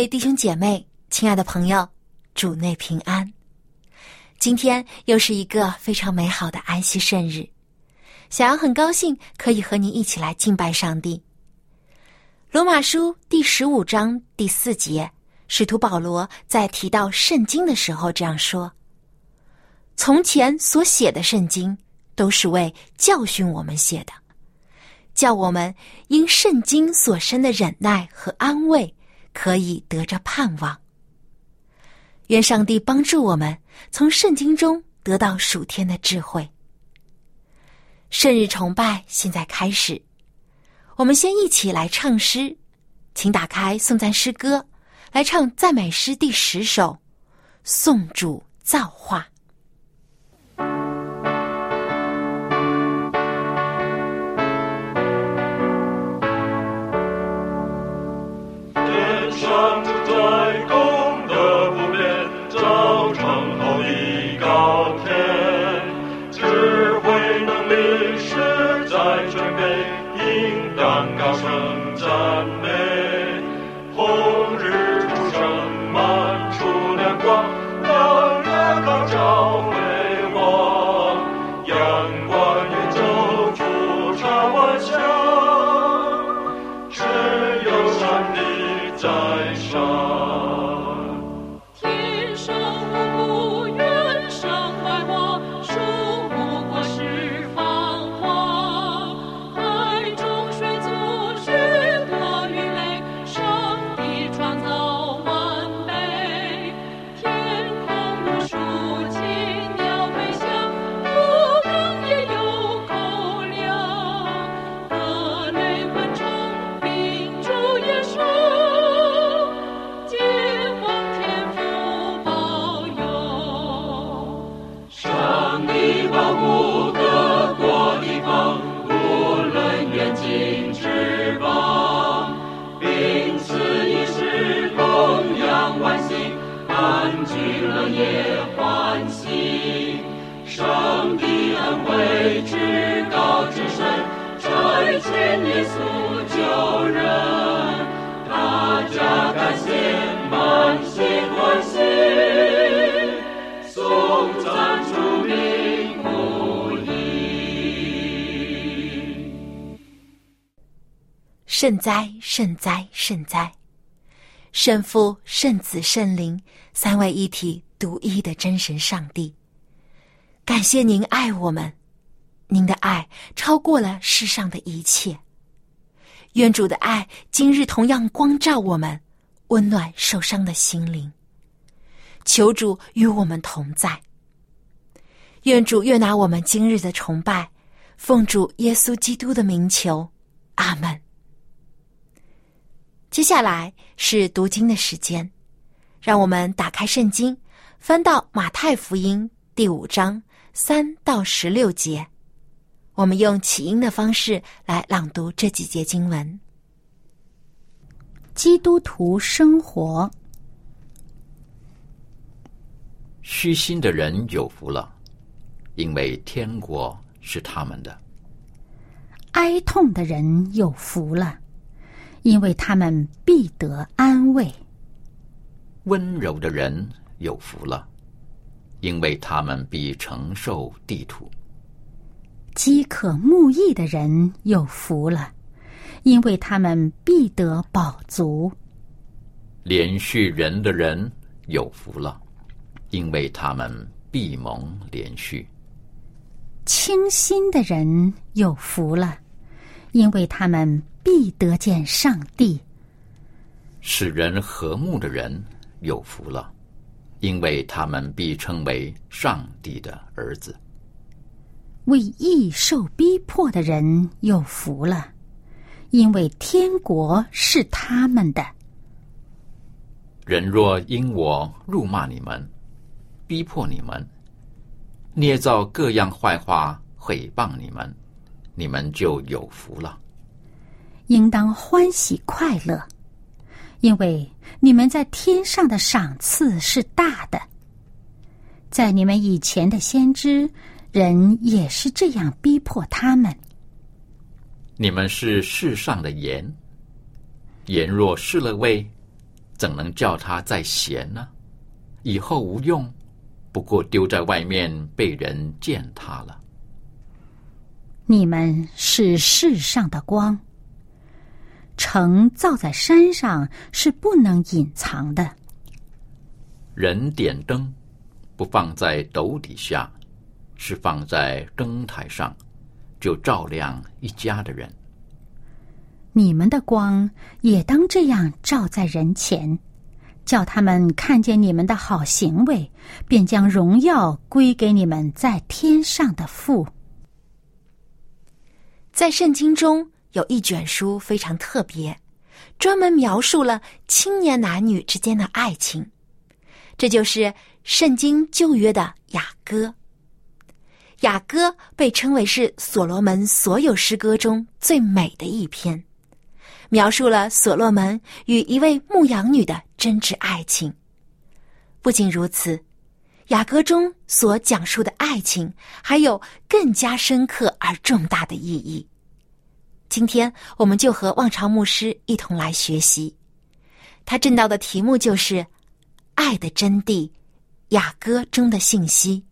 位弟兄姐妹，亲爱的朋友，主内平安。今天又是一个非常美好的安息圣日，小杨很高兴可以和你一起来敬拜上帝。罗马书第十五章第四节，使徒保罗在提到圣经的时候这样说：“从前所写的圣经，都是为教训我们写的，叫我们因圣经所生的忍耐和安慰。”可以得着盼望。愿上帝帮助我们从圣经中得到属天的智慧。圣日崇拜现在开始，我们先一起来唱诗，请打开颂赞诗歌，来唱赞美诗第十首《颂主造化》。 영장내 호를 圣哉，圣哉，圣哉！圣父、圣子、圣灵三位一体、独一的真神上帝，感谢您爱我们，您的爱超过了世上的一切。愿主的爱今日同样光照我们，温暖受伤的心灵。求主与我们同在。愿主悦纳我们今日的崇拜，奉主耶稣基督的名求，阿门。接下来是读经的时间，让我们打开圣经，翻到马太福音第五章三到十六节。我们用起音的方式来朗读这几节经文。基督徒生活，虚心的人有福了，因为天国是他们的；哀痛的人有福了。因为他们必得安慰，温柔的人有福了，因为他们必承受地土；饥渴慕义的人有福了，因为他们必得饱足；连续人的人有福了，因为他们必蒙连续；清心的人有福了，因为他们。必得见上帝，使人和睦的人有福了，因为他们必称为上帝的儿子。为义受逼迫的人有福了，因为天国是他们的。人若因我辱骂你们，逼迫你们，捏造各样坏话毁谤你们，你们就有福了。应当欢喜快乐，因为你们在天上的赏赐是大的。在你们以前的先知，人也是这样逼迫他们。你们是世上的盐，盐若失了味，怎能叫它再咸呢？以后无用，不过丢在外面被人践踏了。你们是世上的光，城造在山上是不能隐藏的。人点灯。不放在斗底下，是放在灯台上，就照亮一家的人。你们的光也当这样照在人前，叫他们看见你们的好行为，便将荣耀归给你们在天上的父。在圣经中有一卷书非常特别，专门描述了青年男女之间的爱情，这就是。圣经旧约的雅歌，雅歌被称为是所罗门所有诗歌中最美的一篇，描述了所罗门与一位牧羊女的真挚爱情。不仅如此，雅歌中所讲述的爱情还有更加深刻而重大的意义。今天，我们就和望潮牧师一同来学习，他正道的题目就是“爱的真谛”。雅歌中的信息，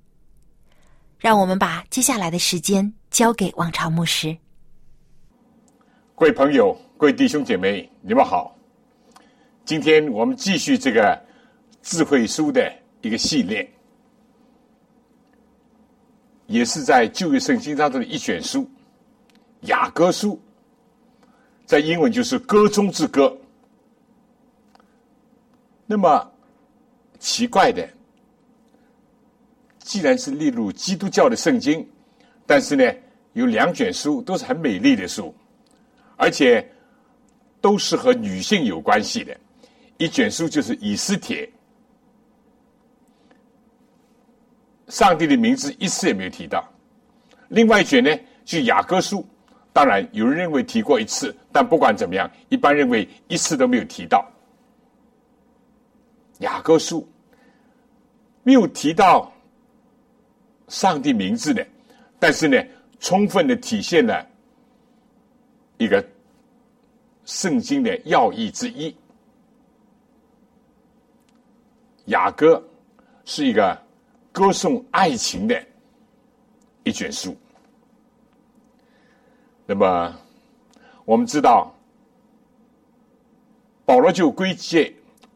让我们把接下来的时间交给王朝牧师。各位朋友，各位弟兄姐妹，你们好！今天我们继续这个智慧书的一个系列，也是在旧约圣经当中的一卷书——雅歌书，在英文就是“歌中之歌”。那么奇怪的。既然是列入基督教的圣经，但是呢，有两卷书都是很美丽的书，而且都是和女性有关系的。一卷书就是以斯帖，上帝的名字一次也没有提到；另外一卷呢，就雅各书，当然有人认为提过一次，但不管怎么样，一般认为一次都没有提到。雅各书没有提到。上帝名字的，但是呢，充分的体现了一个圣经的要义之一。雅歌是一个歌颂爱情的一卷书。那么，我们知道，保罗就归结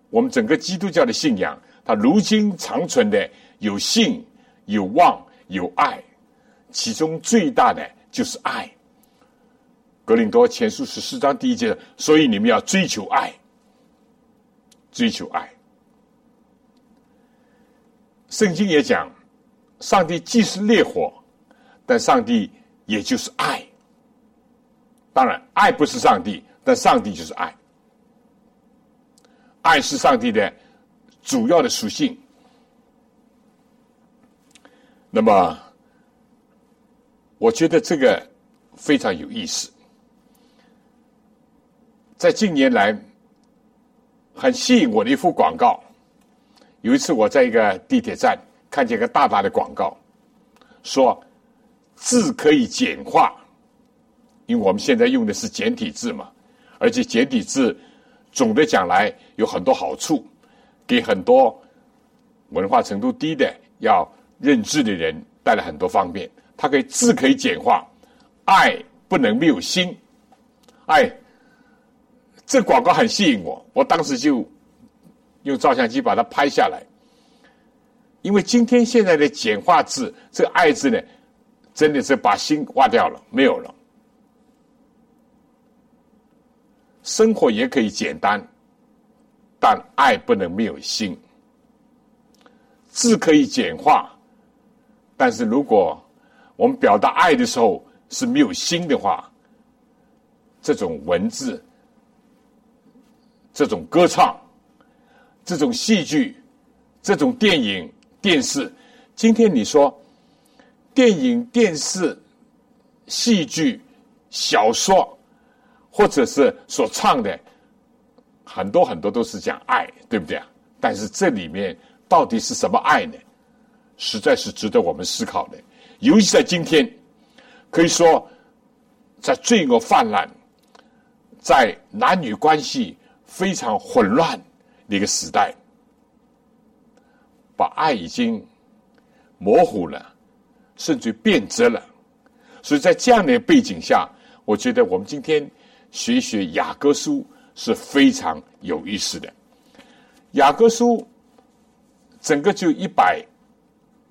我们整个基督教的信仰，它如今长存的有信。有望有爱，其中最大的就是爱。格林多前书十四章第一节，所以你们要追求爱，追求爱。圣经也讲，上帝既是烈火，但上帝也就是爱。当然，爱不是上帝，但上帝就是爱。爱是上帝的主要的属性。那么，我觉得这个非常有意思。在近年来，很吸引我的一幅广告。有一次，我在一个地铁站看见一个大大的广告，说字可以简化，因为我们现在用的是简体字嘛，而且简体字总的讲来有很多好处，给很多文化程度低的要。认字的人带来很多方便，它可以字可以简化，爱不能没有心，哎，这广告很吸引我，我当时就用照相机把它拍下来，因为今天现在的简化字，这个爱字呢，真的是把心挖掉了，没有了。生活也可以简单，但爱不能没有心，字可以简化。但是如果我们表达爱的时候是没有心的话，这种文字、这种歌唱、这种戏剧、这种电影、电视，今天你说电影、电视、戏剧、小说，或者是所唱的很多很多都是讲爱，对不对啊？但是这里面到底是什么爱呢？实在是值得我们思考的。尤其在今天，可以说，在罪恶泛滥、在男女关系非常混乱的一个时代，把爱已经模糊了，甚至变质了。所以在这样的背景下，我觉得我们今天学学雅各书是非常有意思的。雅各书整个就一百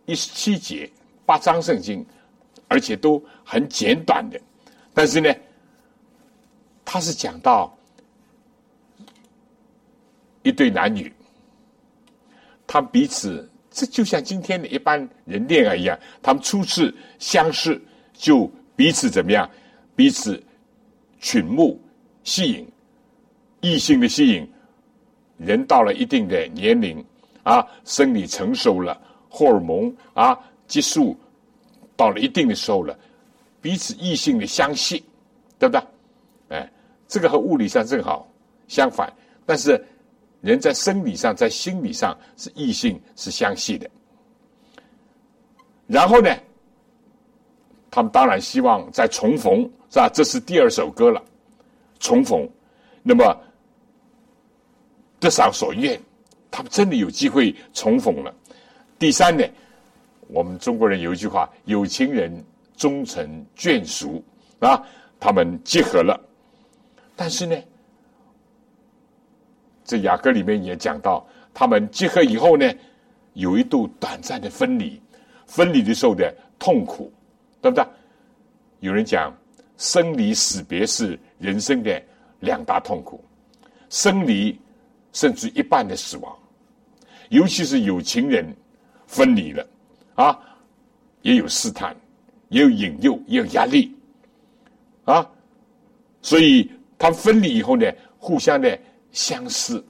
一十七节。八章圣经，而且都很简短的，但是呢，他是讲到一对男女，他们彼此，这就像今天的一般人恋爱一样，他们初次相识就彼此怎么样？彼此群目吸引，异性的吸引，人到了一定的年龄啊，生理成熟了，荷尔蒙啊。激素到了一定的时候了，彼此异性的相吸，对不对？哎，这个和物理上正好相反，但是人在生理上、在心理上是异性是相吸的。然后呢，他们当然希望再重逢，是吧？这是第二首歌了，重逢。那么得偿所愿，他们真的有机会重逢了。第三呢？我们中国人有一句话：“有情人终成眷属。”啊，他们结合了。但是呢，这雅歌里面也讲到，他们结合以后呢，有一度短暂的分离，分离的时候的痛苦，对不对？有人讲，生离死别是人生的两大痛苦，生离甚至一半的死亡，尤其是有情人分离了。啊，也有试探，也有引诱，也有压力，啊，所以他分离以后呢，互相的相思。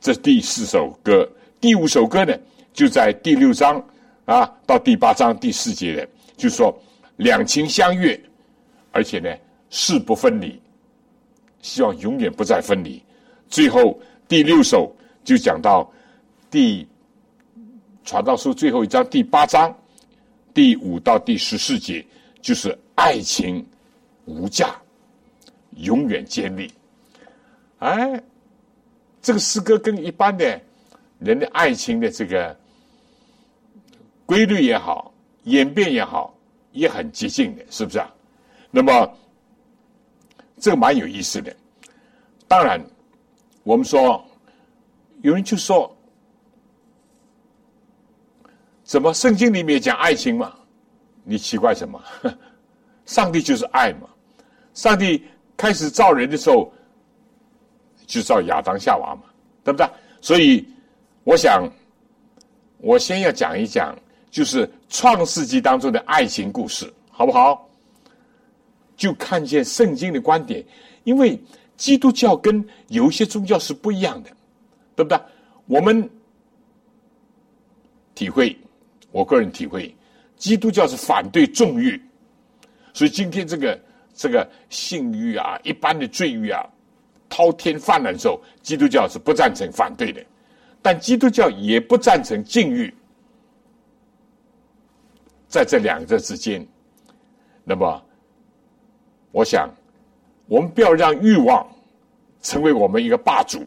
这第四首歌，第五首歌呢，就在第六章啊到第八章第四节的，就说两情相悦，而且呢誓不分离，希望永远不再分离。最后第六首就讲到第。传道书最后一章第八章第五到第十四节，就是爱情无价，永远坚立。哎，这个诗歌跟一般的人的爱情的这个规律也好，演变也好，也很接近的，是不是啊？那么这个蛮有意思的。当然，我们说有人就说。怎么圣经里面讲爱情嘛？你奇怪什么？上帝就是爱嘛。上帝开始造人的时候，就造亚当夏娃嘛，对不对？所以，我想，我先要讲一讲，就是创世纪当中的爱情故事，好不好？就看见圣经的观点，因为基督教跟有一些宗教是不一样的，对不对？我们体会。我个人体会，基督教是反对纵欲，所以今天这个这个性欲啊，一般的罪欲啊，滔天泛滥的时候，基督教是不赞成、反对的。但基督教也不赞成禁欲，在这两者之间，那么，我想，我们不要让欲望成为我们一个霸主，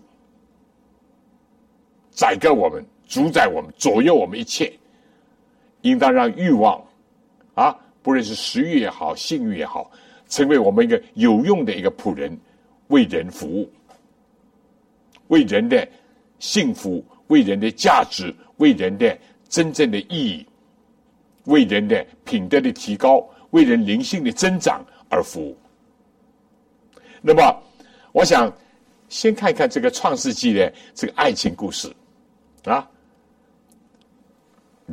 宰割我们、主宰我们、左右我们一切。应当让欲望，啊，不论是食欲也好，性欲也好，成为我们一个有用的一个仆人，为人服务，为人的幸福，为人的价值，为人的真正的意义，为人的品德的提高，为人灵性的增长而服务。那么，我想先看一看这个创世纪的这个爱情故事，啊。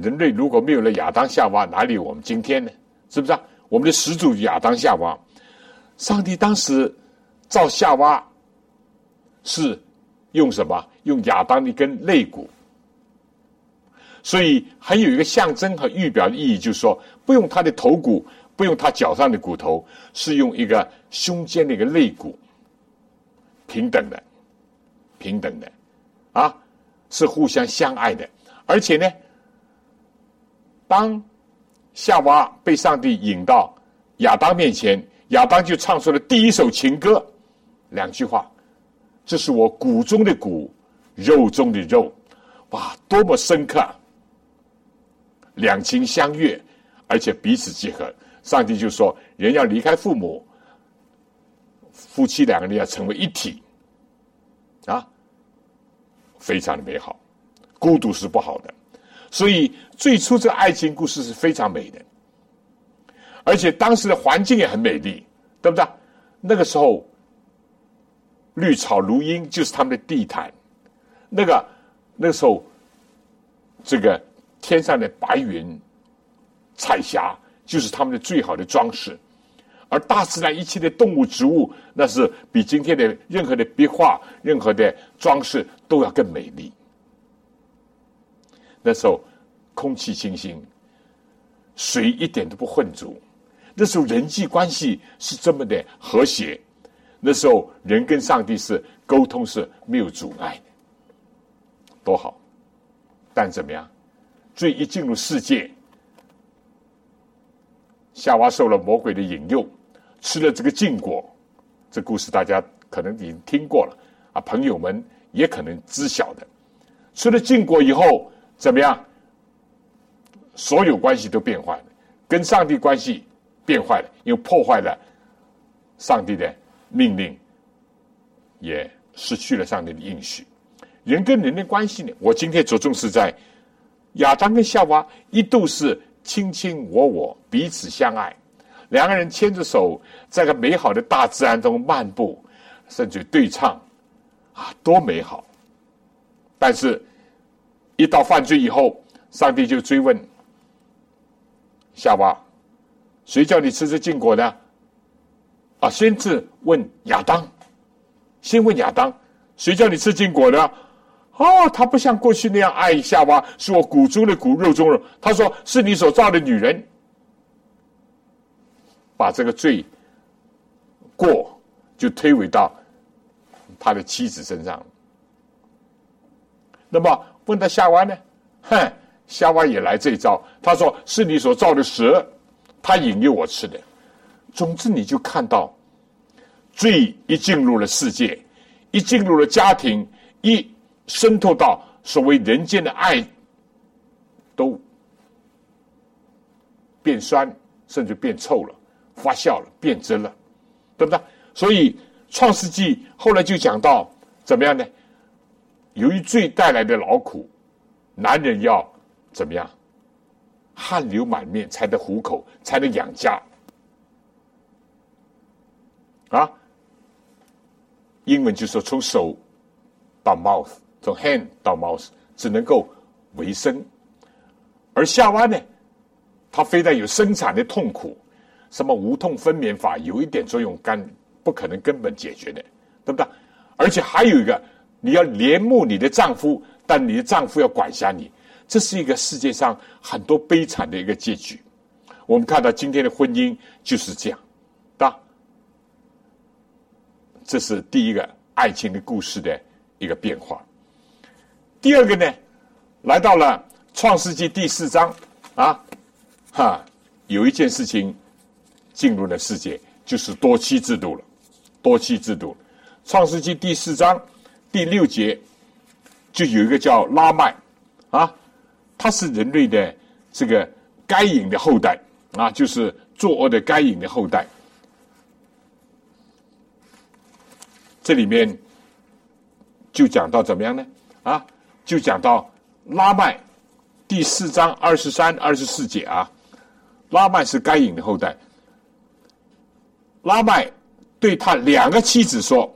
人类如果没有了亚当夏娃，哪里有我们今天呢？是不是啊？我们的始祖亚当夏娃，上帝当时造夏娃是用什么？用亚当一根肋骨。所以还有一个象征和预表的意义，就是说，不用他的头骨，不用他脚上的骨头，是用一个胸间的一个肋骨，平等的，平等的，啊，是互相相爱的。而且呢，当夏娃被上帝引到亚当面前，亚当就唱出了第一首情歌，两句话：“这是我骨中的骨，肉中的肉。”哇，多么深刻！两情相悦，而且彼此结合。上帝就说：“人要离开父母，夫妻两个人要成为一体，啊，非常的美好。孤独是不好的，所以最初这爱情故事是非常美的，而且当时的环境也很美丽，对不对？那个时候，绿草如茵就是他们的地毯，那个那个时候，这个。”天上的白云、彩霞，就是他们的最好的装饰；而大自然一切的动物、植物，那是比今天的任何的壁画、任何的装饰都要更美丽。那时候，空气清新，水一点都不混浊；那时候，人际关系是这么的和谐；那时候，人跟上帝是沟通是没有阻碍的，多好！但怎么样？罪一进入世界，夏娃受了魔鬼的引诱，吃了这个禁果。这故事大家可能已经听过了啊，朋友们也可能知晓的。吃了禁果以后怎么样？所有关系都变坏了，跟上帝关系变坏了，又破坏了上帝的命令，也失去了上帝的应许。人跟人的关系呢？我今天着重是在。亚当跟夏娃一度是卿卿我我，彼此相爱，两个人牵着手，在个美好的大自然中漫步，甚至对唱，啊，多美好！但是，一到犯罪以后，上帝就追问夏娃：“谁叫你吃这禁果的？”啊，先是问亚当，先问亚当：“谁叫你吃禁果的？”哦，他不像过去那样爱夏娃，是我骨中的骨，肉中肉。他说是你所造的女人，把这个罪过就推诿到他的妻子身上。那么问他夏娃呢？哼，夏娃也来这一招。他说是你所造的蛇，他引诱我吃的。总之，你就看到罪一进入了世界，一进入了家庭，一。渗透到所谓人间的爱，都变酸，甚至变臭了，发酵了，变质了，对不对？所以《创世纪》后来就讲到怎么样呢？由于罪带来的劳苦，男人要怎么样？汗流满面才能糊口，才能养家。啊，英文就说从手到 mouth。从 hand 到 mouse 只能够维生，而夏娃呢，它非但有生产的痛苦，什么无痛分娩法有一点作用，干不可能根本解决的，对不对？而且还有一个，你要怜慕你的丈夫，但你的丈夫要管辖你，这是一个世界上很多悲惨的一个结局。我们看到今天的婚姻就是这样，对吧？这是第一个爱情的故事的一个变化。第二个呢，来到了创世纪第四章啊，哈，有一件事情进入了世界，就是多妻制度了。多妻制度，创世纪第四章第六节就有一个叫拉麦啊，他是人类的这个该隐的后代啊，就是作恶的该隐的后代。这里面就讲到怎么样呢？啊？就讲到拉麦第四章二十三、二十四节啊，拉麦是该隐的后代。拉麦对他两个妻子说：“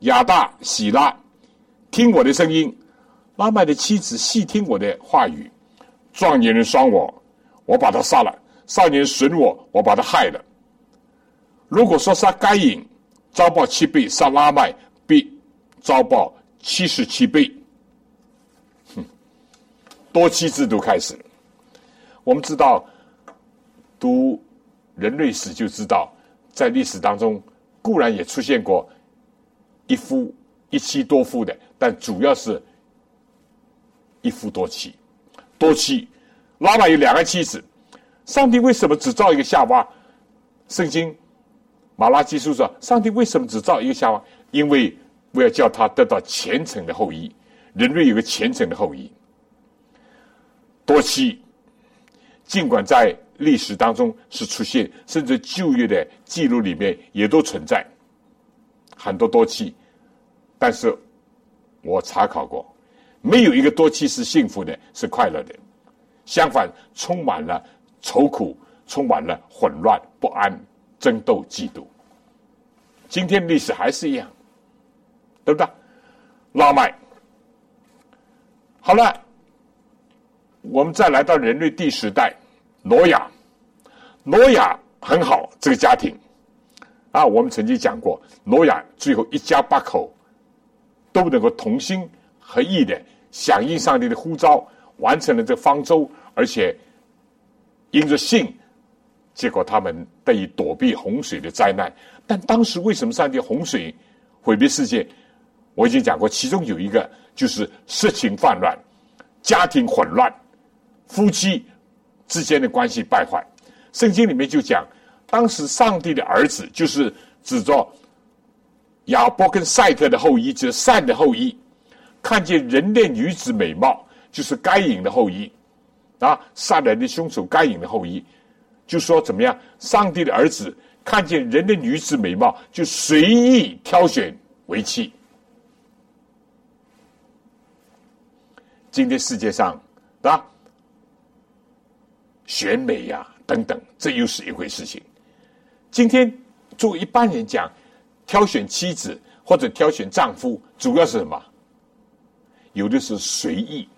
亚大、喜拉，听我的声音。”拉麦的妻子细听我的话语，壮年人伤我，我把他杀了；少年损我，我把他害了。如果说杀该隐，遭报七倍；杀拉麦，必遭报七十七倍。多妻制度开始。我们知道，读人类史就知道，在历史当中固然也出现过一夫一妻多夫的，但主要是一夫多妻。多妻，拉玛有两个妻子。上帝为什么只造一个夏娃？圣经马拉基书说，上帝为什么只造一个夏娃？因为我要叫他得到虔诚的后裔，人类有个虔诚的后裔。多妻，尽管在历史当中是出现，甚至旧约的记录里面也都存在很多多妻，但是我查考过。没有一个多妻是幸福的，是快乐的，相反，充满了愁苦，充满了混乱、不安、争斗、嫉妒。今天历史还是一样，对不对？拉麦，好了，我们再来到人类第十代，挪亚，挪亚很好，这个家庭啊，我们曾经讲过，挪亚最后一家八口都能够同心合意的。响应上帝的呼召，完成了这方舟，而且因着信，结果他们得以躲避洪水的灾难。但当时为什么上帝洪水毁灭世界？我已经讲过，其中有一个就是色情泛滥、家庭混乱、夫妻之间的关系败坏。圣经里面就讲，当时上帝的儿子就是指着亚伯跟赛特的后裔，就是善的后裔。看见人类女子美貌，就是该隐的后裔，啊，杀人的凶手该隐的后裔，就说怎么样？上帝的儿子看见人类女子美貌，就随意挑选为妻。今天世界上啊，选美呀等等，这又是一回事情。今天作为一般人讲，挑选妻子或者挑选丈夫，主要是什么？有的是随意，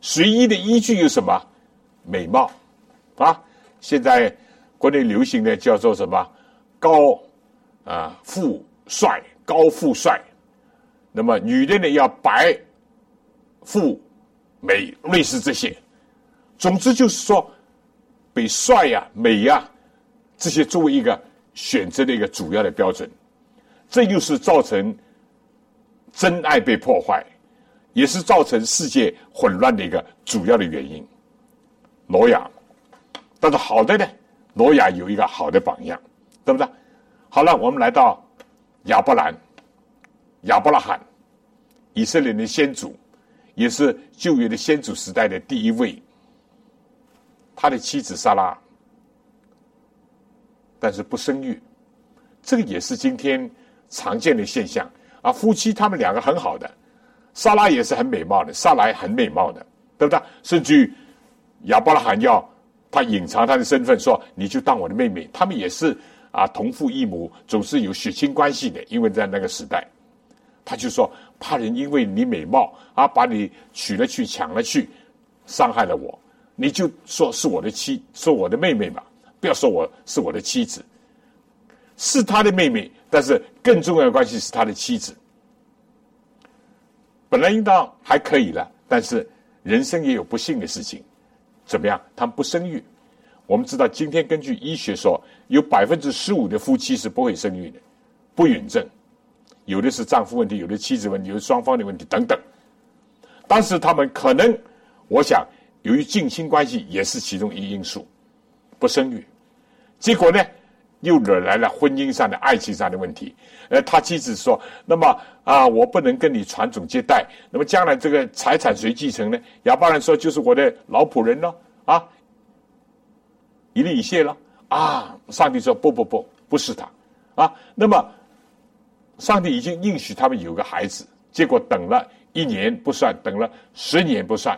随意的依据有什么？美貌啊！现在国内流行的叫做什么？高啊富帅，高富帅。那么女的呢要白富美，类似这些。总之就是说，被帅呀、美呀这些作为一个选择的一个主要的标准，这就是造成真爱被破坏。也是造成世界混乱的一个主要的原因。挪亚，但是好的呢，挪亚有一个好的榜样，对不对？好了，我们来到亚伯兰、亚伯拉罕，以色列的先祖，也是旧约的先祖时代的第一位。他的妻子莎拉，但是不生育，这个也是今天常见的现象。啊，夫妻他们两个很好的。莎拉也是很美貌的，莎拉很美貌的，对不对？甚至于亚伯拉罕要他隐藏他的身份，说你就当我的妹妹。他们也是啊，同父异母，总是有血亲关系的。因为在那个时代，他就说怕人因为你美貌啊，把你娶了去，抢了去，伤害了我，你就说是我的妻，说我的妹妹嘛，不要说我是我的妻子，是他的妹妹，但是更重要的关系是他的妻子。本来应当还可以了，但是人生也有不幸的事情，怎么样？他们不生育。我们知道，今天根据医学说，有百分之十五的夫妻是不会生育的，不孕症，有的是丈夫问题，有的妻子问题，有的双方的问题等等。但是他们可能，我想，由于近亲关系也是其中一因素，不生育。结果呢？又惹来了婚姻上的、爱情上的问题。呃，他妻子说：“那么啊，我不能跟你传宗接代。那么将来这个财产谁继承呢？”亚巴兰说：“就是我的老仆人喽，啊，以利以谢了。”啊，上帝说：“不不不，不是他。”啊，那么上帝已经应许他们有个孩子，结果等了一年不算，等了十年不算，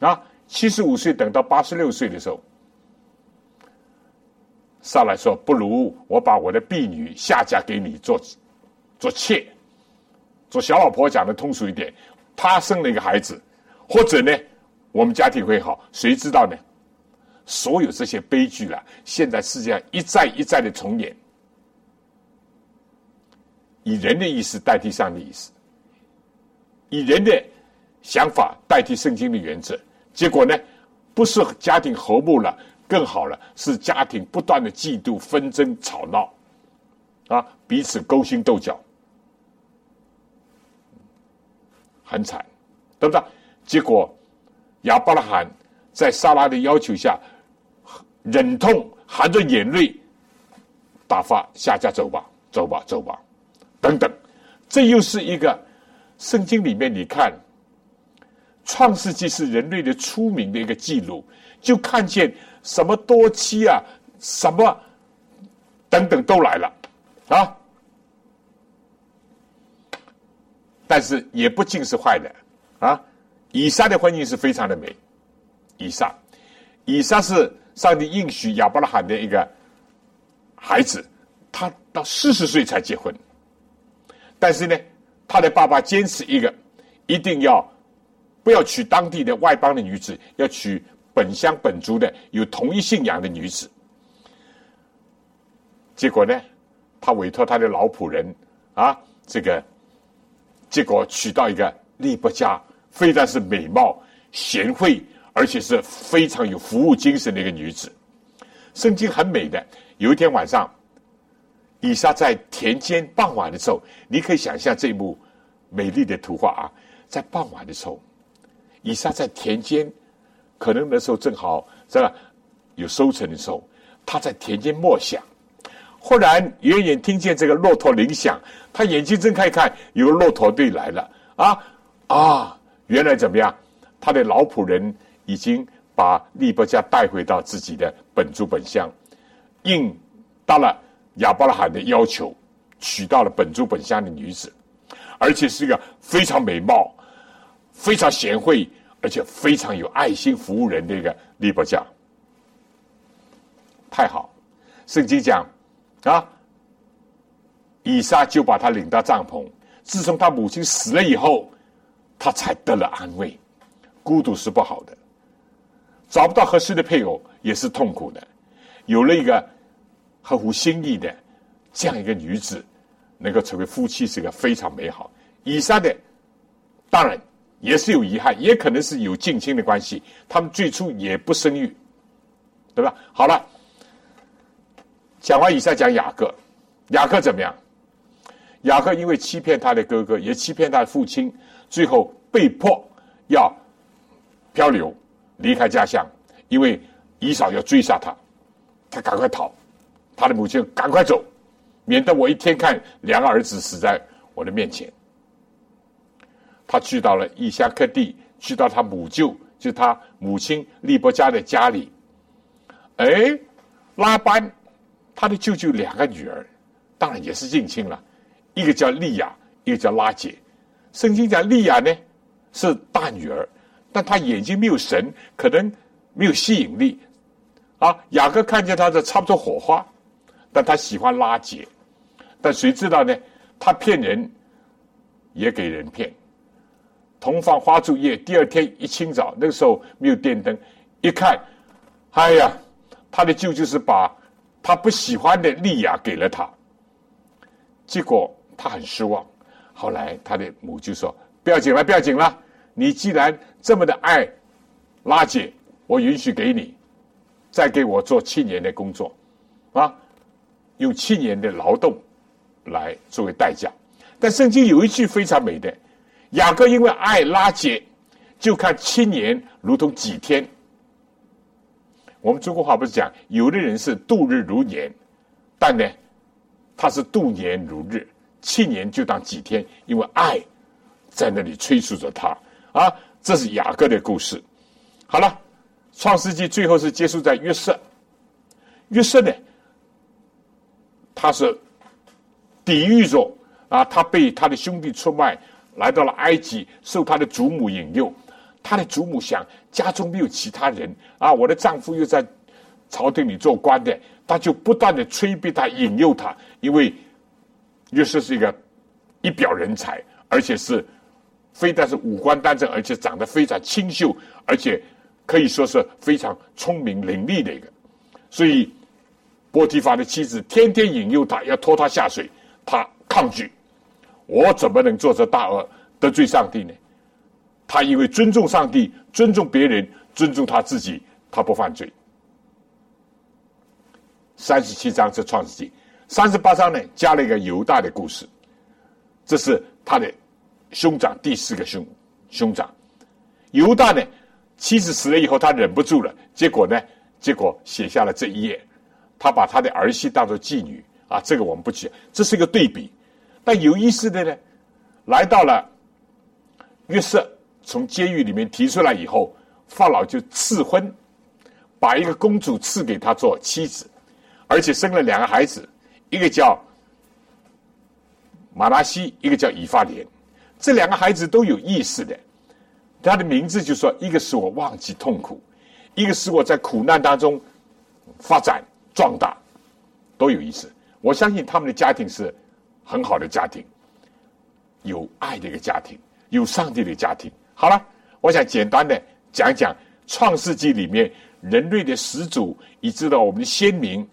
啊，七十五岁等到八十六岁的时候。上来说，不如我把我的婢女下嫁给你做做妾，做小老婆。讲的通俗一点，她生了一个孩子，或者呢，我们家庭会好，谁知道呢？所有这些悲剧了，现在世界上一再一再的重演，以人的意思代替上帝意思，以人的想法代替圣经的原则，结果呢，不是家庭和睦了，更好了，是家庭不断的嫉妒、纷争、吵闹，啊，彼此勾心斗角，很惨，对不对？结果亚伯拉罕在撒拉的要求下。忍痛含着眼泪打发下家走吧，走吧，走吧，等等，这又是一个圣经里面你看，创世纪是人类的出名的一个记录，就看见什么多妻啊，什么等等都来了啊，但是也不尽是坏的啊。以撒的婚姻是非常的美，以撒，以撒是。上帝应许亚伯拉罕的一个孩子，他到四十岁才结婚，但是呢，他的爸爸坚持一个，一定要不要娶当地的外邦的女子，要娶本乡本族的有同一信仰的女子。结果呢，他委托他的老仆人啊，这个结果娶到一个利伯家，非但是美貌贤惠。而且是非常有服务精神的一个女子，圣经很美的。有一天晚上，以撒在田间傍晚的时候，你可以想象这一幕美丽的图画啊！在傍晚的时候，以撒在田间，可能那时候正好在有收成的时候，他在田间默想。忽然远远听见这个骆驼铃响，他眼睛睁开一看，有个骆驼队来了啊啊！原来怎么样？他的老仆人。已经把利伯家带回到自己的本族本乡，应到了亚伯拉罕的要求，娶到了本族本乡的女子，而且是一个非常美貌、非常贤惠，而且非常有爱心服务人的一个利伯家。太好，圣经讲啊，以撒就把他领到帐篷。自从他母亲死了以后，他才得了安慰。孤独是不好的。找不到合适的配偶也是痛苦的，有了一个合乎心意的这样一个女子，能够成为夫妻是个非常美好。以撒的当然也是有遗憾，也可能是有近亲的关系，他们最初也不生育，对吧？好了，讲完以上，讲雅各，雅各怎么样？雅各因为欺骗他的哥哥，也欺骗他的父亲，最后被迫要漂流。离开家乡，因为姨嫂要追杀他，他赶快逃。他的母亲赶快走，免得我一天看两个儿子死在我的面前。他去到了异乡各地，去到他母舅，就他母亲利伯家的家里。哎，拉班，他的舅舅两个女儿，当然也是近亲了，一个叫利亚，一个叫拉姐。圣经讲利亚呢是大女儿。但她眼睛没有神，可能没有吸引力啊。雅各看见她的差不多火花，但他喜欢拉姐，但谁知道呢？他骗人，也给人骗。同放花烛夜，第二天一清早，那个时候没有电灯，一看，哎呀，他的舅舅是把他不喜欢的利亚给了他，结果他很失望。后来他的母就说：“不要紧了，不要紧了。”你既然这么的爱拉姐，我允许给你再给我做七年的工作，啊，用七年的劳动来作为代价。但圣经有一句非常美的，雅各因为爱拉结，就看七年如同几天。我们中国话不是讲，有的人是度日如年，但呢，他是度年如日，七年就当几天，因为爱在那里催促着他。啊，这是雅各的故事。好了，创世纪最后是结束在约瑟。约瑟呢，他是抵御着啊，他被他的兄弟出卖，来到了埃及，受他的祖母引诱。他的祖母想，家中没有其他人啊，我的丈夫又在朝廷里做官的，他就不断的催逼他，引诱他，因为约瑟是一个一表人才，而且是。非但是五官端正，而且长得非常清秀，而且可以说是非常聪明伶俐的一个。所以波提法的妻子天天引诱他，要拖他下水，他抗拒。我怎么能做这大恶得罪上帝呢？他因为尊重上帝，尊重别人，尊重他自己，他不犯罪。三十七章是创世纪，三十八章呢加了一个犹大的故事，这是他的兄长第四个兄兄长犹大呢，妻子死了以后，他忍不住了，结果呢，结果写下了这一页，他把他的儿媳当做妓女啊，这个我们不讲，这是一个对比。但有意思的呢，来到了约瑟从监狱里面提出来以后，法老就赐婚，把一个公主赐给他做妻子。而且生了两个孩子，一个叫马拉西，一个叫以法莲。这两个孩子都有意思的，他的名字就说：一个使我忘记痛苦，一个使我在苦难当中发展壮大，都有意思。我相信他们的家庭是很好的家庭，有爱的一个家庭，有上帝的家庭。好了，我想简单的讲讲《创世纪》里面人类的始祖，以至到我们的先民。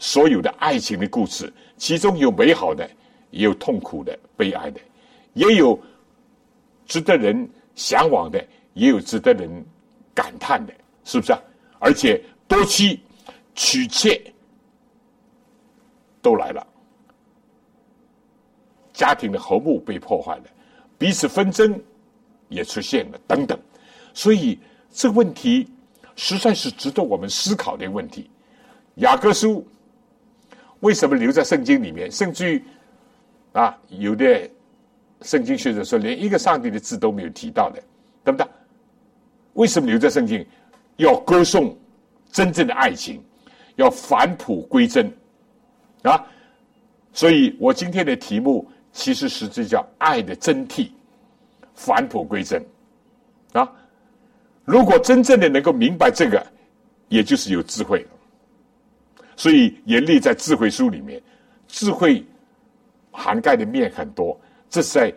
所有的爱情的故事，其中有美好的，也有痛苦的、悲哀的，也有值得人向往的，也有值得人感叹的，是不是啊？而且多妻娶妾都来了，家庭的和睦被破坏了，彼此纷争也出现了，等等。所以这个问题实在是值得我们思考的问题。雅各书。为什么留在圣经里面？甚至于啊，有的圣经学者说，连一个上帝的字都没有提到的，对不对？为什么留在圣经？要歌颂真正的爱情，要返璞归真啊！所以我今天的题目其实实质叫“爱的真谛”，返璞归真啊！如果真正的能够明白这个，也就是有智慧。所以也立在智慧书里面，智慧涵盖的面很多。这是在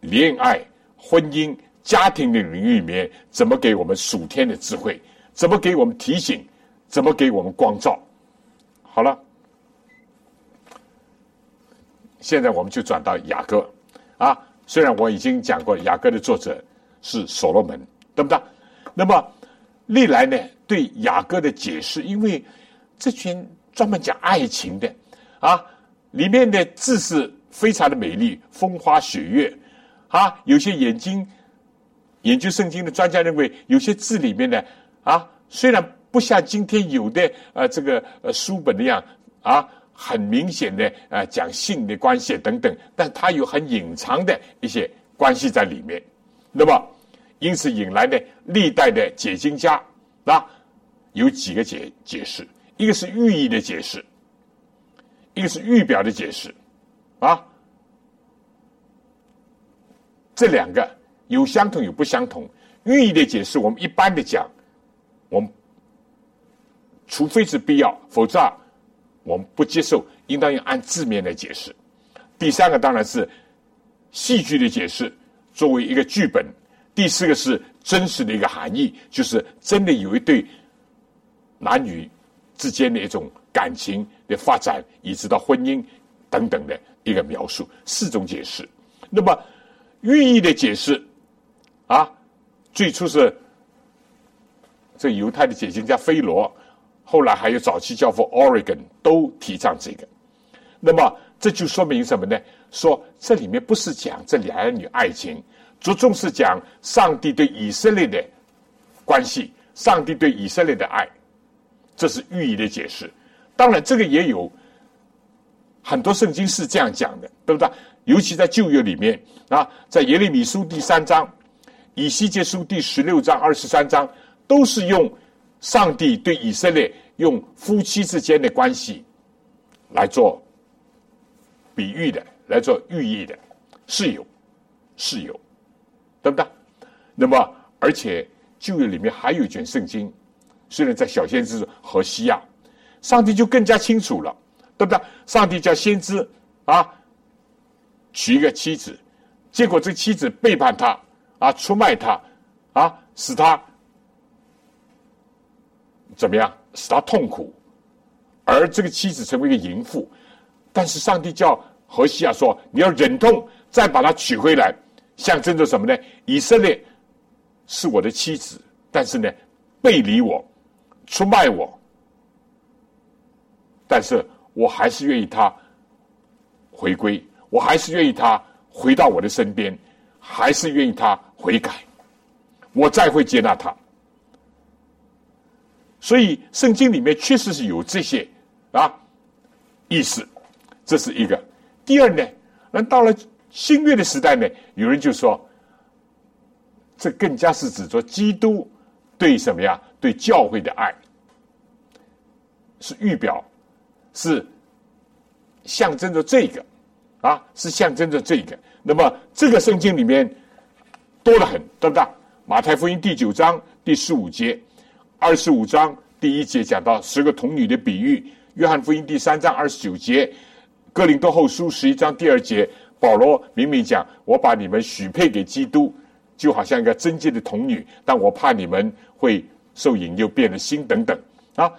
恋爱、婚姻、家庭的领域里面，怎么给我们属天的智慧？怎么给我们提醒？怎么给我们光照？好了，现在我们就转到雅各啊。虽然我已经讲过，雅各的作者是所罗门，对不对？那么历来呢，对雅各的解释，因为。这群专门讲爱情的啊，里面的字是非常的美丽，风花雪月啊。有些眼睛研究圣经的专家认为，有些字里面呢啊，虽然不像今天有的呃这个呃书本那样啊，很明显的呃讲性的关系等等，但它有很隐藏的一些关系在里面。那么，因此引来的历代的解经家啊，有几个解解释。一个是寓意的解释，一个是预表的解释，啊，这两个有相同有不相同。寓意的解释，我们一般的讲，我们除非是必要，否则啊，我们不接受，应当要按字面来解释。第三个当然是戏剧的解释，作为一个剧本。第四个是真实的一个含义，就是真的有一对男女。之间的一种感情的发展，以直到婚姻等等的一个描述，四种解释。那么寓意的解释啊，最初是这犹太的解经家菲罗，后来还有早期教父 Oregon 都提倡这个。那么这就说明什么呢？说这里面不是讲这两女爱情，着重是讲上帝对以色列的关系，上帝对以色列的爱。这是寓意的解释，当然这个也有很多圣经是这样讲的，对不对？尤其在旧约里面啊，在耶利米书第三章、以西结书第十六章、二十三章，都是用上帝对以色列用夫妻之间的关系来做比喻的，来做寓意的，是有，是有，对不对？那么，而且旧约里面还有一卷圣经。虽然在小先知和西亚，上帝就更加清楚了，对不对？上帝叫先知啊，娶一个妻子，结果这妻子背叛他啊，出卖他啊，使他怎么样？使他痛苦，而这个妻子成为一个淫妇。但是上帝叫何西亚说：“你要忍痛，再把她娶回来，象征着什么呢？以色列是我的妻子，但是呢，背离我，出卖我。但是我还是愿意他回归，我还是愿意他回到我的身边，还是愿意他悔改，我再会接纳他。所以圣经里面确实是有这些啊意思。”这是一个。第二呢，那到了新约的时代呢，有人就说，这更加是指着基督对什么呀？对教会的爱，是预表，是象征着这个啊，是象征着这个。那么这个圣经里面多了很，对不对？马太福音第九章第十五节，二十五章第一节讲到十个童女的比喻，约翰福音第三章二十九节。哥林多后书十一章第二节，保罗明明讲：“我把你们许配给基督，就好像一个贞洁的童女，但我怕你们会受引诱，变了心等等。”啊，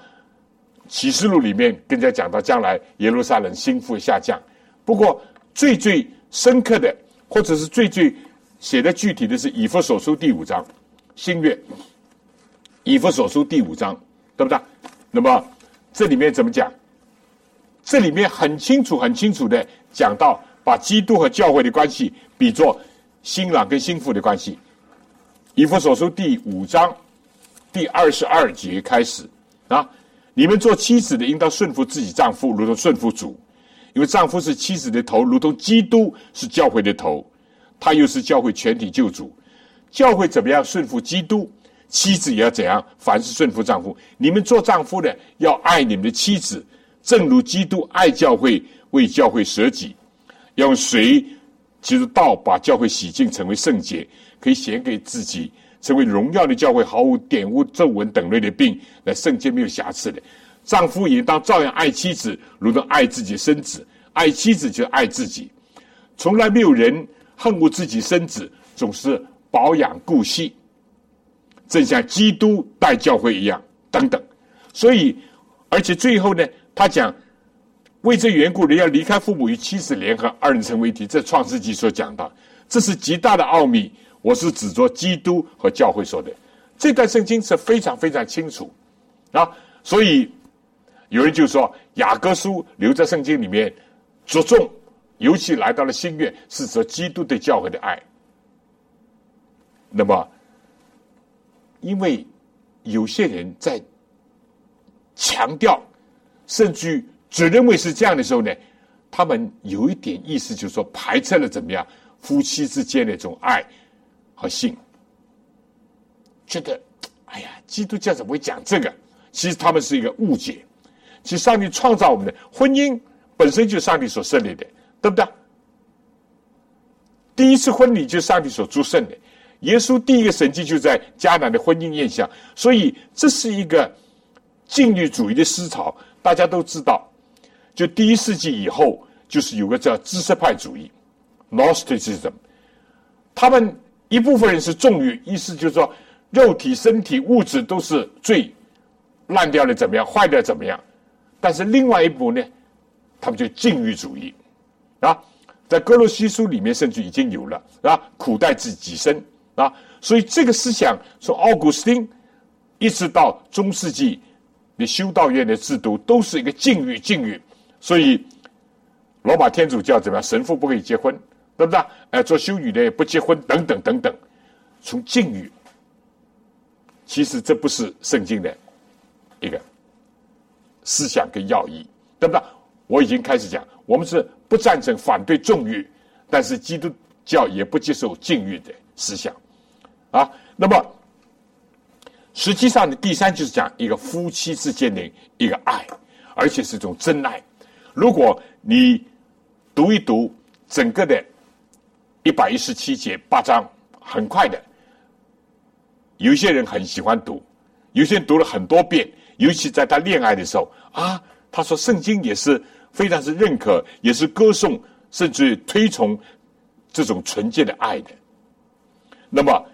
启示录里面更加讲到将来耶路撒冷心腹下降。不过最最深刻的，或者是最最写的具体的是以弗所书第五章，新月以弗所书第五章，对不对？那么这里面怎么讲？这里面很清楚、很清楚的讲到，把基督和教会的关系比作新郎跟新妇的关系。以弗所书第五章第二十二节开始啊，你们做妻子的应当顺服自己丈夫，如同顺服主，因为丈夫是妻子的头，如同基督是教会的头，他又是教会全体救主。教会怎么样顺服基督，妻子也要怎样，凡是顺服丈夫。你们做丈夫的要爱你们的妻子。正如基督爱教会，为教会舍己，用水其实道把教会洗净，成为圣洁，可以显给自己，成为荣耀的教会，毫无玷污、皱纹等类的病，来圣洁没有瑕疵的。丈夫也当照样爱妻子，如同爱自己的身子；爱妻子就爱自己。从来没有人恨过自己身子，总是保养顾惜，正像基督待教会一样。等等，所以，而且最后呢？他讲，为这缘故，人要离开父母与妻子联合，二人成为一体。这创世纪所讲的，这是极大的奥秘。我是指着基督和教会说的。这段圣经是非常非常清楚啊。所以有人就说，雅各书留在圣经里面，着重，尤其来到了新月，是说基督对教会的爱。那么，因为有些人在强调。甚至只认为是这样的时候呢，他们有一点意思，就是说排斥了怎么样夫妻之间的这种爱和性，觉得哎呀，基督教怎么会讲这个？其实他们是一个误解。其实上帝创造我们的婚姻本身就是上帝所设立的，对不对？第一次婚礼就是上帝所祝圣的。耶稣第一个神迹就在迦南的婚姻宴下，所以这是一个禁欲主义的思潮。大家都知道，就第一世纪以后，就是有个叫知识派主义 （Nosticism），。他们一部分人是重欲，意思就是说，肉体、身体、物质都是最烂掉了，怎么样？坏掉怎么样？但是另外一部呢，他们就禁欲主义啊，在哥罗西书里面甚至已经有了啊，苦待自己身啊。所以这个思想从奥古斯丁一直到中世纪。你修道院的制度都是一个禁欲，禁欲，所以罗马天主教怎么样？神父不可以结婚，对不对？哎，做修女的也不结婚，等等等等，从禁欲。其实这不是圣经的一个思想跟要义，对不对？我已经开始讲，我们是不赞成反对纵欲，但是基督教也不接受禁欲的思想啊。那么。实际上呢，第三就是讲一个夫妻之间的一个爱，而且是一种真爱。如果你读一读整个的一百一十七节八章，很快的，有些人很喜欢读，有些人读了很多遍，尤其在他恋爱的时候啊，他说圣经也是非常是认可，也是歌颂，甚至推崇这种纯洁的爱的。那么，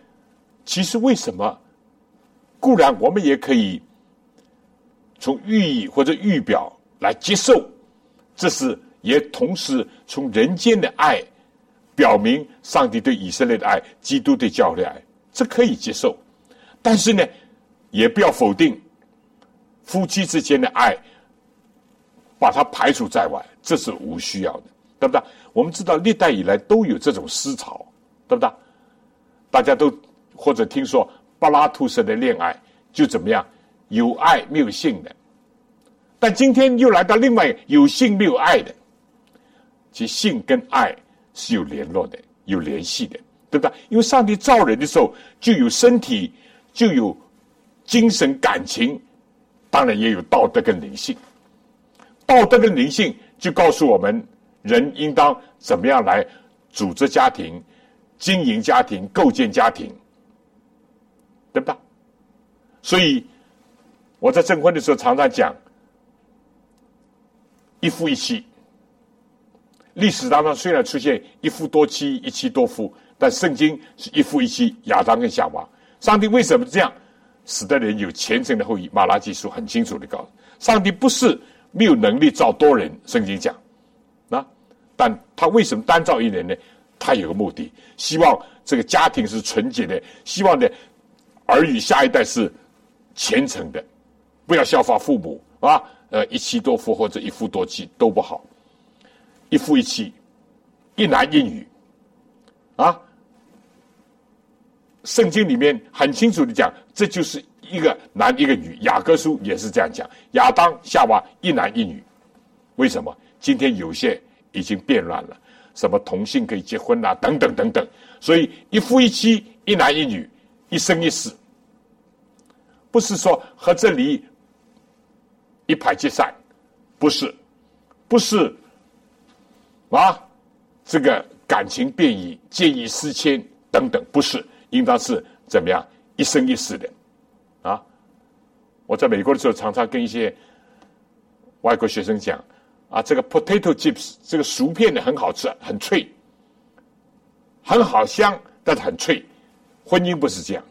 其实为什么？固然我们也可以从寓意或者预表来接受，这是也同时从人间的爱表明上帝对以色列的爱，基督对教会的爱，这可以接受。但是呢，也不要否定夫妻之间的爱，把它排除在外，这是无需要的，对不对？我们知道历代以来都有这种思潮，对不对？大家都或者听说柏拉图式的恋爱就怎么样，有爱没有性的。但今天又来到另外有性没有爱的，其性跟爱是有联络的、有联系的，对不对？因为上帝造人的时候就有身体，就有精神感情，当然也有道德跟灵性。道德跟灵性就告诉我们，人应当怎么样来组织家庭。经营家庭、构建家庭，对吧？所以我在证婚的时候常常讲一夫一妻。历史当中虽然出现一夫多妻、一妻多夫，但圣经是一夫一妻，亚当跟夏娃。上帝为什么这样？使得人有虔诚的后裔。马拉基书很清楚的告诉：上帝不是没有能力造多人。圣经讲啊，但他为什么单造一人呢？他有个目的，希望这个家庭是纯洁的，希望的儿女下一代是虔诚的，不要效法父母啊。呃，一妻多夫或者一夫多妻都不好，一夫一妻，一男一女啊。圣经里面很清楚的讲，这就是一个男一个女。雅各书也是这样讲，亚当夏娃一男一女。为什么？今天有些已经变乱了。什么同性可以结婚啊？等等等等，所以一夫一妻，一男一女，一生一世，不是说和这里一拍即散，不是，不是啊，这个感情变异、见异思迁等等，不是，应当是怎么样一生一世的啊？我在美国的时候，常常跟一些外国学生讲。啊，这个 potato chips 这个薯片呢很好吃，很脆，很好香，但是很脆。婚姻不是这样，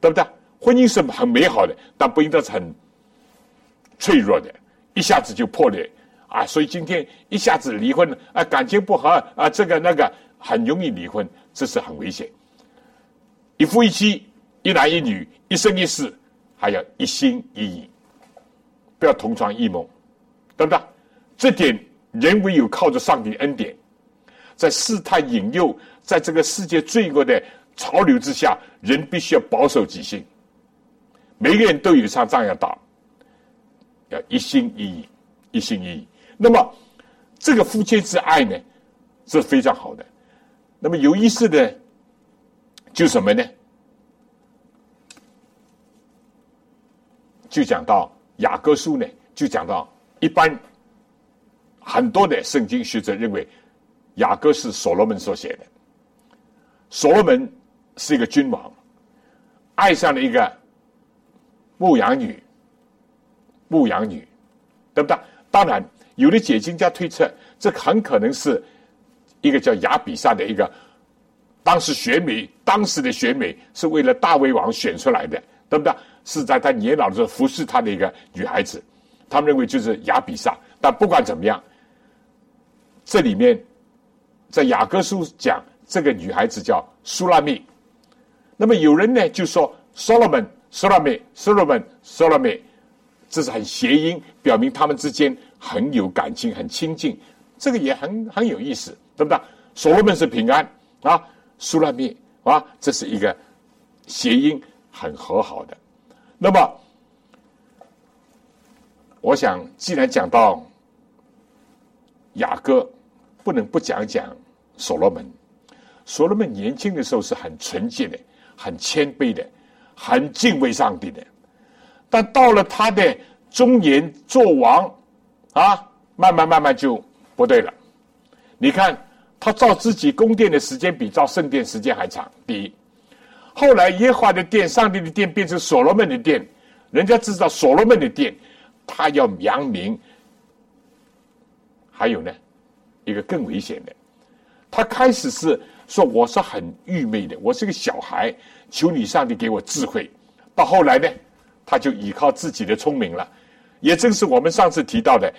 对不对？婚姻是很美好的，但不应该是很脆弱的，一下子就破裂啊！所以今天一下子离婚啊，感情不和啊，这个那个很容易离婚，这是很危险。一夫一妻，一男一女，一生一世，还要一心一意，不要同床异梦，对不对？这点人唯有靠着上帝恩典，在试探引诱，在这个世界罪恶的潮流之下，人必须要保守己心。每个人都有一场仗要打，要一心一意，一心一意。那么，这个夫妻之爱呢，是非常好的。那么有意思的，就什么呢？就讲到雅各书呢，就讲到一般。很多的圣经学者认为，雅各是所罗门所写的。所罗门是一个君王，爱上了一个牧羊女，牧羊女，对不对？当然，有的解经家推测，这很可能是一个叫亚比萨的一个当时选美，当时的选美是为了大卫王选出来的，对不对？是在他年老的时候服侍他的一个女孩子，他们认为就是亚比萨。但不管怎么样。这里面，在雅各书讲这个女孩子叫苏拉密，那么有人呢就说 Solomon Solomon Solomon Solomon，这是很谐音，表明他们之间很有感情，很亲近，这个也很很有意思，对不对？所罗门是平安啊，苏拉密啊，这是一个谐音，很和好的。那么，我想既然讲到雅各。不能不讲讲所罗门。所罗门年轻的时候是很纯洁的、很谦卑的、很敬畏上帝的。但到了他的中年做王啊，慢慢慢慢就不对了。你看他造自己宫殿的时间比造圣殿时间还长。第一，后来耶和华的殿、上帝的殿变成所罗门的殿，人家知道所罗门的殿，他要扬名。还有呢？一个更危险的，他开始是说我是很愚昧的，我是个小孩，求你上帝给我智慧。到后来呢，他就依靠自己的聪明了。也正是我们上次提到的，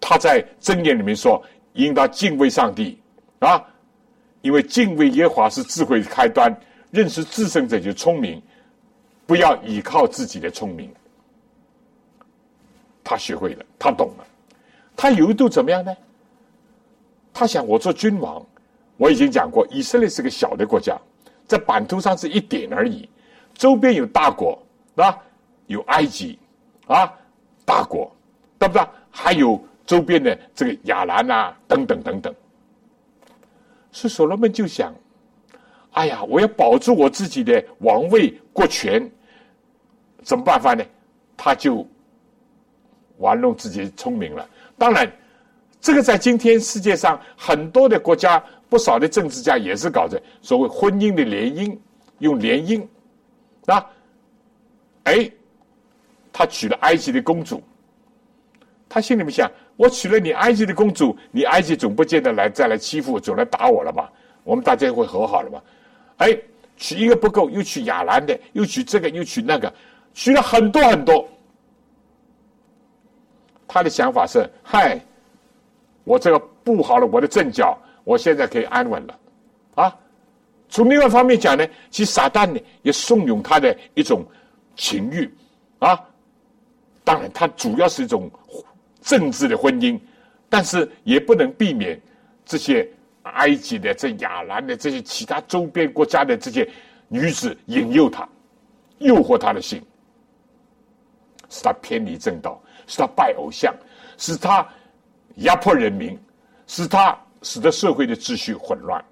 他在箴言里面说，应当敬畏上帝啊，因为敬畏耶和华是智慧的开端，认识自身者就聪明，不要依靠自己的聪明。他学会了，他懂了，他有一度怎么样呢？他想，我做君王，我已经讲过，以色列是个小的国家，在版图上是一点而已，周边有大国啊，有埃及啊，大国，对不对？还有周边的这个亚兰啊，等等等等。是所罗门就想，哎呀，我要保住我自己的王位国权，怎么办法呢？他就。玩弄自己聪明了，当然，这个在今天世界上很多的国家，不少的政治家也是搞着所谓婚姻的联姻，用联姻啊，哎，他娶了埃及的公主，他心里面想：我娶了你埃及的公主，你埃及总不见得来再来欺负我，总来打我了吧？我们大家会和好了吧？哎，娶一个不够，又娶亚兰的，又娶这个，又娶那个，娶了很多很多。他的想法是：嗨，我这个布好了我的阵脚，我现在可以安稳了，啊！从另外方面讲呢，其实撒旦呢也怂恿他的一种情欲，啊！当然，他主要是一种政治的婚姻，但是也不能避免这些埃及的、这亚兰的、这些其他周边国家的这些女子引诱他，诱惑他的心，使他偏离正道。使他拜偶像，使他压迫人民，使他使得社会的秩序混乱，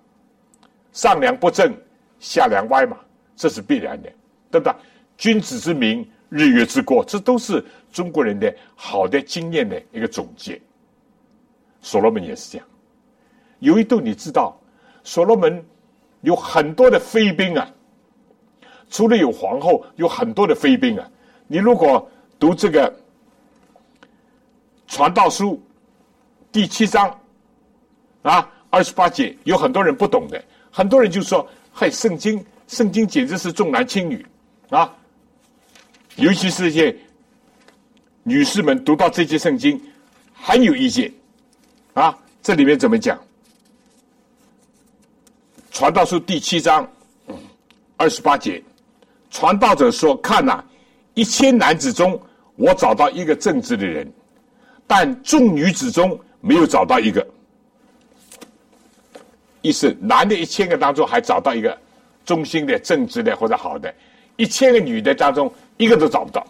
上梁不正下梁歪嘛，这是必然的，对不对？君子之名，日月之过，这都是中国人的好的经验的一个总结。所罗门也是这样，有一度你知道，所罗门有很多的妃嫔啊，除了有皇后，有很多的妃嫔啊。你如果读这个。传道书第七章啊，二十八节，有很多人不懂的，很多人就说：“嗨，圣经，圣经简直是重男轻女啊！”尤其是一些女士们读到这些圣经很有意见啊。这里面怎么讲？传道书第七章二十八节，传道者说：“看呐，一千男子中，我找到一个正直的人。”但众女子中没有找到一个，意思男的一千个当中还找到一个忠心的、正直的或者好的，一千个女的当中一个都找不到。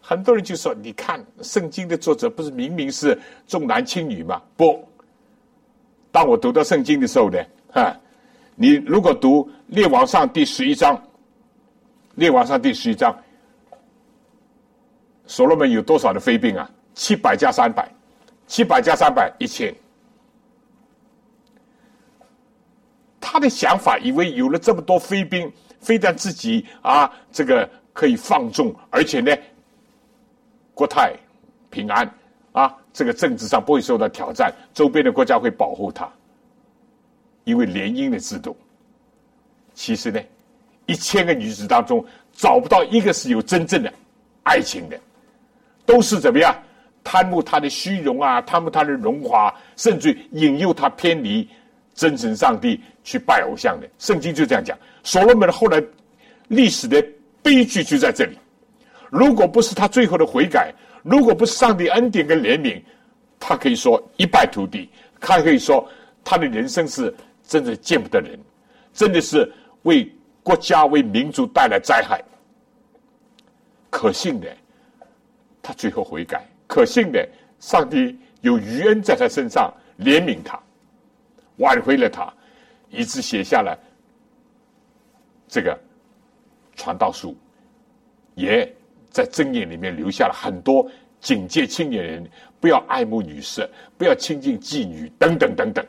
很多人就说：“你看，圣经的作者不是明明是重男轻女吗？”不，当我读到圣经的时候呢，哈，你如果读《列王上》第十一章，《列王上》第十一章。所罗门有多少的妃嫔啊？七百加三百，七百加三百，一千。他的想法以为有了这么多妃嫔，非但自己啊，这个可以放纵，而且呢，国泰平安啊，这个政治上不会受到挑战，周边的国家会保护他，因为联姻的制度。其实呢，一千个女子当中找不到一个是有真正的爱情的。都是怎么样贪慕他的虚荣啊，贪慕他的荣华，甚至引诱他偏离真神上帝去拜偶像的。圣经就这样讲。所罗门后来历史的悲剧就在这里。如果不是他最后的悔改，如果不是上帝恩典跟怜悯，他可以说一败涂地。他可以说他的人生是真的见不得人，真的是为国家为民族带来灾害。可信的。他最后悔改，可信的，上帝有余恩在他身上怜悯他，挽回了他，以致写下了这个传道书，也在箴言里面留下了很多警戒青年人不要爱慕女色，不要亲近妓女等等等等，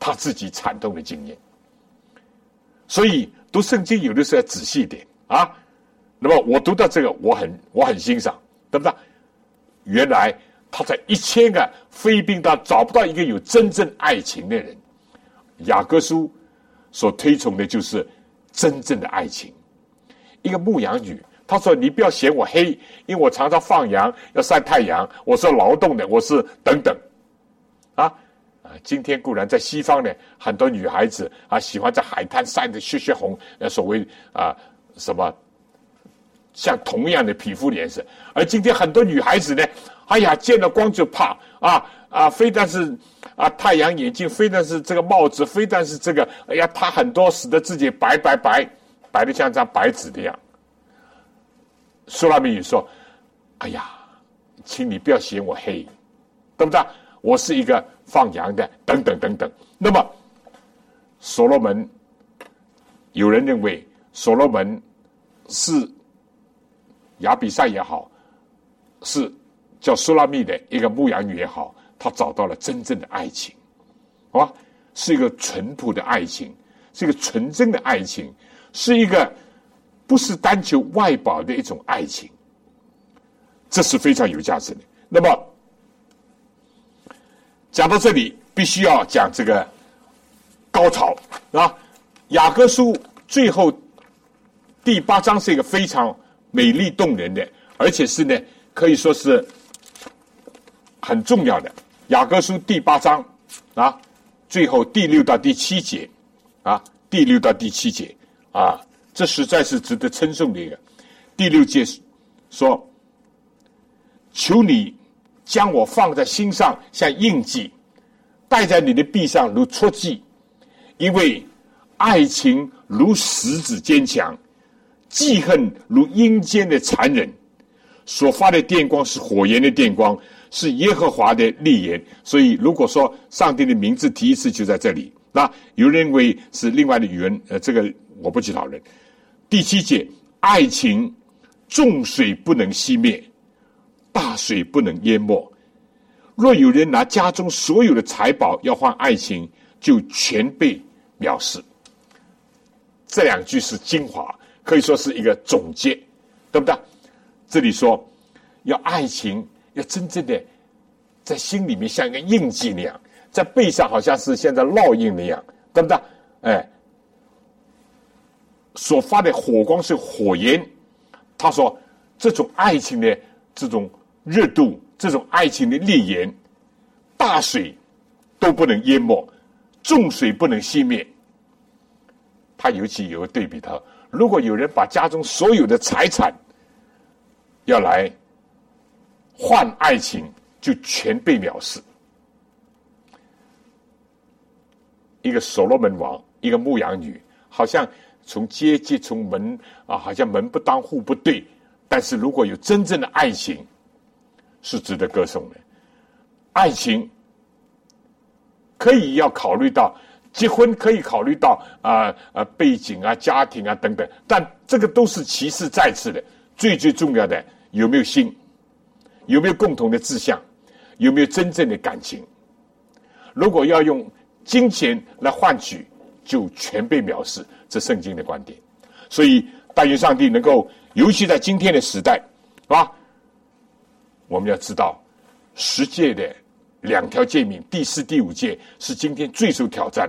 他自己惨痛的经验。所以读圣经有的时候要仔细一点啊。那么我读到这个，我很我很欣赏。对不对？原来他在一千个妃嫔当找不到一个有真正爱情的人，雅各书所推崇的就是真正的爱情。一个牧羊女，她说：“你不要嫌我黑，因为我常常放羊，要晒太阳，我是劳动的，我是等等。”啊啊！今天固然在西方呢，很多女孩子啊喜欢在海滩晒得血血红，那，所谓啊什么像同样的皮肤颜色。而今天很多女孩子呢，哎呀，见了光就怕啊啊！非但是啊太阳眼镜，非但是这个帽子，非但是这个，哎呀，她很多使得自己白白白。白的像张白纸的样。苏拉米语说：“哎呀，请你不要嫌我黑，对不对？我是一个放羊的，等等等等。那么，所罗门，有人认为所罗门是亚比赛也好，是叫苏拉密的一个牧羊女也好，她找到了真正的爱情，好吧？是一个淳朴的爱情，是一个纯真的爱情。”是一个不是单求外保的一种爱情，这是非常有价值的。那么讲到这里，必须要讲这个高潮啊。雅各书最后第八章是一个非常美丽动人的，而且是呢可以说是很重要的。雅各书第八章啊，最后第六到第七节啊，第六到第七节。啊，这实在是值得称颂的一个。第六节说：“求你将我放在心上，像印记，戴在你的臂上如戳记，因为爱情如石子坚强，记恨如阴间的残忍。所发的电光是火焰的电光，是耶和华的利言。所以，如果说上帝的名字提一次，就在这里。那有人认为是另外的语言，呃，这个。”我不去讨论。第七节，爱情重水不能熄灭，大水不能淹没。若有人拿家中所有的财宝要换爱情，就全被藐视。这两句是精华，可以说是一个总结，对不对？这里说要爱情，要真正的在心里面像一个印记那样，在背上好像是现在烙印那样，对不对？哎。所发的火光是火焰，他说：“这种爱情的这种热度，这种爱情的烈焰，大水都不能淹没，重水不能熄灭。”他尤其有个对比，他如果有人把家中所有的财产要来换爱情，就全被藐视。一个所罗门王，一个牧羊女，好像。从阶级，从门啊，好像门不当户不对。但是如果有真正的爱情，是值得歌颂的。爱情可以要考虑到结婚，可以考虑到啊啊背景啊、家庭啊等等。但这个都是其次再次的，最最重要的有没有心，有没有共同的志向，有没有真正的感情。如果要用金钱来换取，就全被藐视。这圣经的观点，所以但愿上帝能够，尤其在今天的时代，啊，我们要知道十诫的两条诫命，第四、第五诫是今天最受挑战，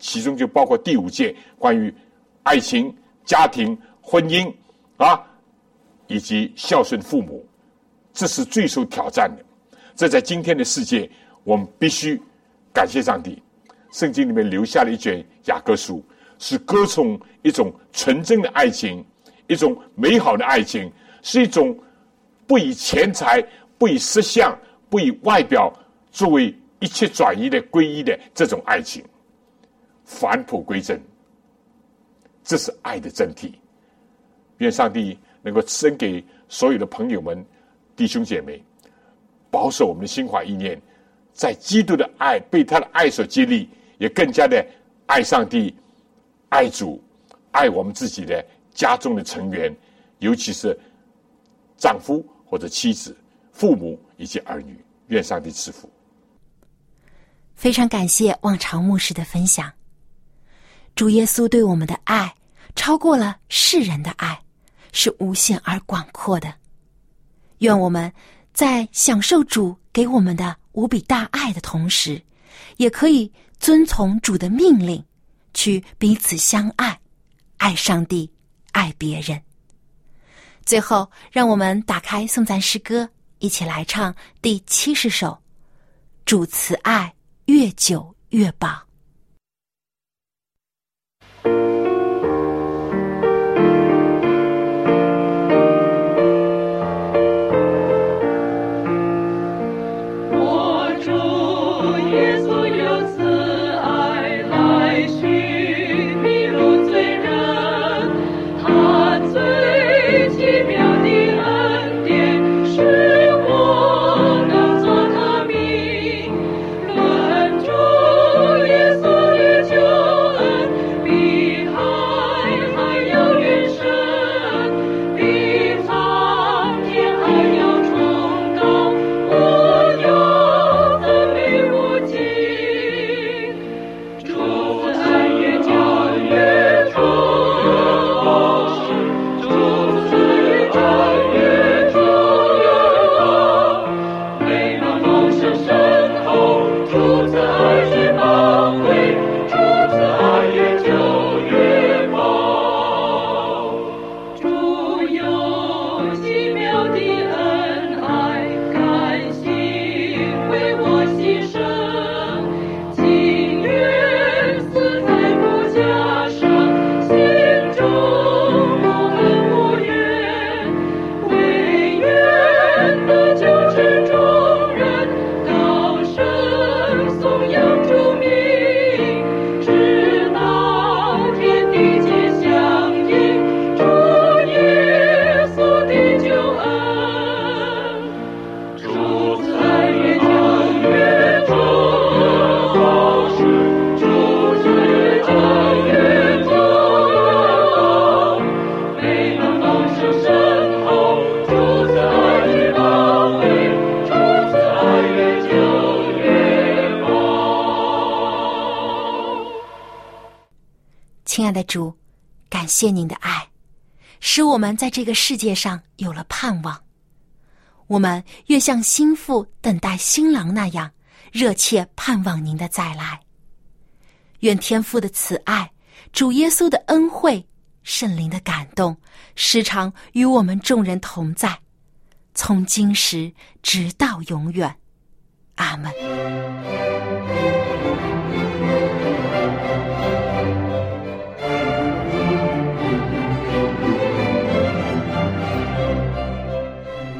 其中就包括第五诫关于爱情、家庭、婚姻啊，以及孝顺父母，这是最受挑战的。这在今天的世界，我们必须感谢上帝，圣经里面留下了一卷雅各书。是歌颂一种纯真的爱情，一种美好的爱情，是一种不以钱财、不以色相、不以外表作为一切转移的皈依的这种爱情，返璞归真，这是爱的真谛。愿上帝能够赐给所有的朋友们、弟兄姐妹，保守我们的心怀意念，在基督的爱被他的爱所激励，也更加的爱上帝。爱主，爱我们自己的家中的成员，尤其是丈夫或者妻子、父母以及儿女。愿上帝赐福。非常感谢望潮牧师的分享。主耶稣对我们的爱超过了世人的爱，是无限而广阔的。愿我们在享受主给我们的无比大爱的同时，也可以遵从主的命令，去彼此相爱，爱上帝，爱别人。最后，让我们打开颂赞诗歌，一起来唱第七十首《主慈爱越久越棒》。的主，感谢您的爱，使我们在这个世界上有了盼望。我们越像心腹等待新郎那样热切盼望您的再来。愿天父的慈爱、主耶稣的恩惠、圣灵的感动，时常与我们众人同在，从今时直到永远。阿门。